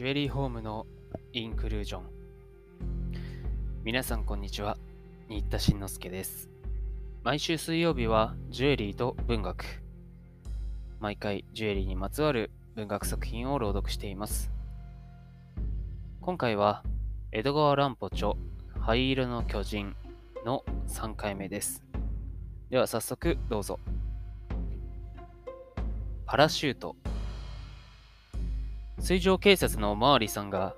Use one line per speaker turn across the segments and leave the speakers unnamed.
ジュエリーホームのインクルージョン。皆さんこんにちは。新田慎之介です。毎週水曜日はジュエリーと文学。毎回ジュエリーにまつわる文学作品を朗読しています。今回は江戸川乱歩著灰色の巨人の3回目です。では早速どうぞ。パラシュート。水上警察のおまわりさんが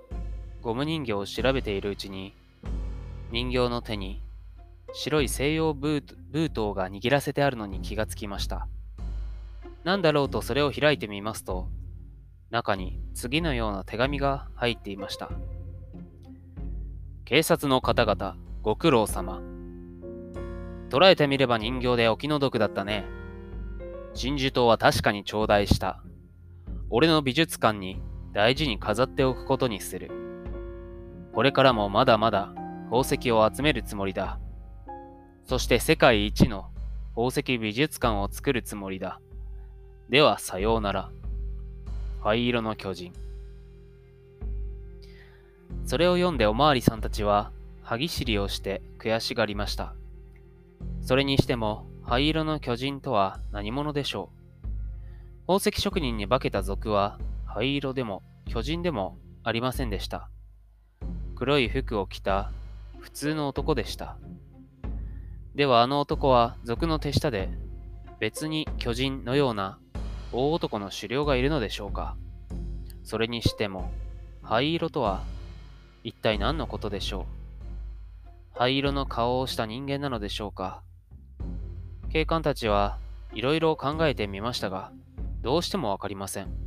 ゴム人形を調べているうちに人形の手に白い西洋ブーブートが握らせてあるのに気がつきました。何だろうとそれを開いてみますと中に次のような手紙が入っていました。警察の方々ご苦労様。捉えてみれば人形でお気の毒だったね。真珠刀は確かに頂戴した。俺の美術館に大事に飾っておくことにする。これからもまだまだ宝石を集めるつもりだ。そして世界一の宝石美術館を作るつもりだ。ではさようなら。灰色の巨人。それを読んでおまわりさんたちは歯ぎしりをして悔しがりました。それにしても灰色の巨人とは何者でしょう。宝石職人に化けた族は灰色でも巨人でもありませんでした。黒い服を着た普通の男でした。ではあの男は族の手下で別に巨人のような大男の狩猟がいるのでしょうかそれにしても灰色とは一体何のことでしょう灰色の顔をした人間なのでしょうか警官たちはいろいろ考えてみましたがどうしてもわかりません。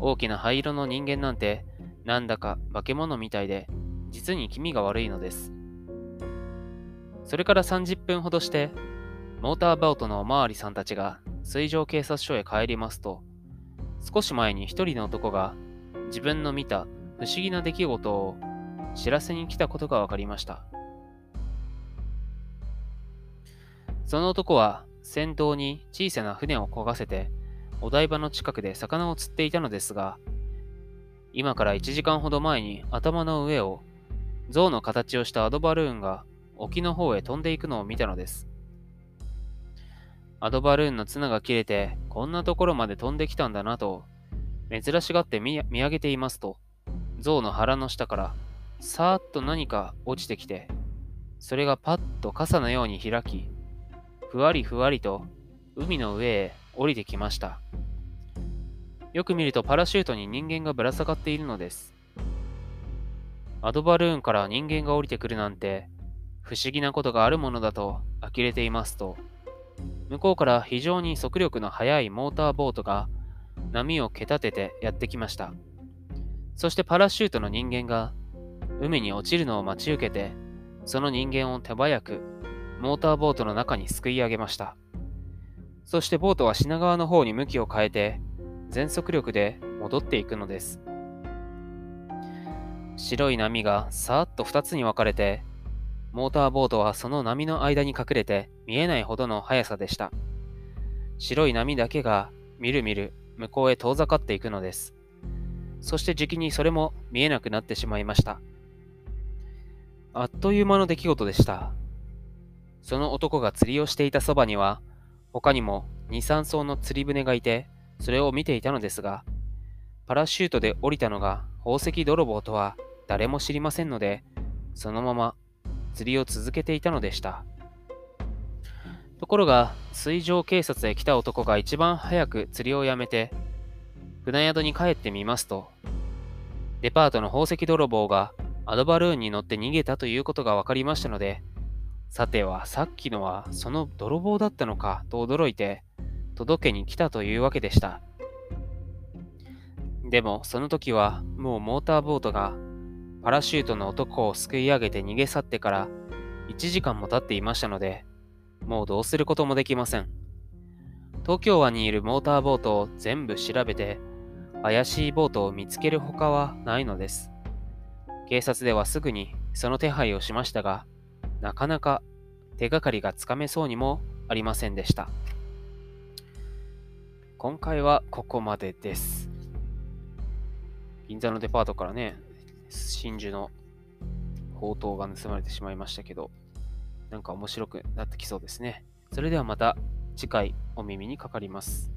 大きな灰色の人間なんて、なんだか化け物みたいで、実に気味が悪いのです。それから30分ほどして、モーターボートのおまわりさんたちが水上警察署へ帰りますと、少し前に一人の男が自分の見た不思議な出来事を知らせに来たことが分かりました。その男は先頭に小さな船を漕がせてお台場の近くで魚を釣っていたのですが、今から1時間ほど前に頭の上を象の形をしたアドバルーンが沖の方へ飛んでいくのを見たのです。アドバルーンの綱が切れてこんなところまで飛んできたんだなと珍しがって見上げていますと象の腹の下からさーっと何か落ちてきてそれがパッと傘のように開きふわりふわりと海の上へ降りてきました。よく見るとパラシュートに人間がぶら下がっているのです。アドバルーンから人間が降りてくるなんて不思議なことがあるものだと呆れていますと、向こうから非常に速力の速いモーターボートが波を蹴立ててやってきました。そしてパラシュートの人間が海に落ちるのを待ち受けて、その人間を手早くモーターボートの中にすくい上げました。そしてボートは品川の方に向きを変えて全速力で戻っていくのです。白い波がさーっと2つに分かれて、モーターボートはその波の間に隠れて見えないほどの速さでした。白い波だけがみるみる向こうへ遠ざかっていくのです。そして時期にそれも見えなくなってしまいました。あっという間の出来事でした。その男が釣りをしていたそばには、他にも2、3艘の釣り船がいて、それを見ていたのですが、パラシュートで降りたのが宝石泥棒とは誰も知りませんので、そのまま釣りを続けていたのでした。ところが、水上警察へ来た男が一番早く釣りをやめて、船宿に帰ってみますと、デパートの宝石泥棒がアドバルーンに乗って逃げたということが分かりましたので、さてはさっきのはその泥棒だったのかと驚いて、届けに来たというわけでした。でも、その時はもうモーターボートがパラシュートの男をすくい上げて逃げ去ってから1時間も経っていましたので、もうどうすることもできません。東京湾にいるモーターボートを全部調べて、怪しいボートを見つけるほかはないのです。警察ではすぐにその手配をしましたが、なかなか手がかりがつかめそうにもありませんでした。今回はここまでです。銀座のデパートからね、真珠の宝刀が盗まれてしまいましたけど、なんか面白くなってきそうですね。それではまた次回お耳にかかります。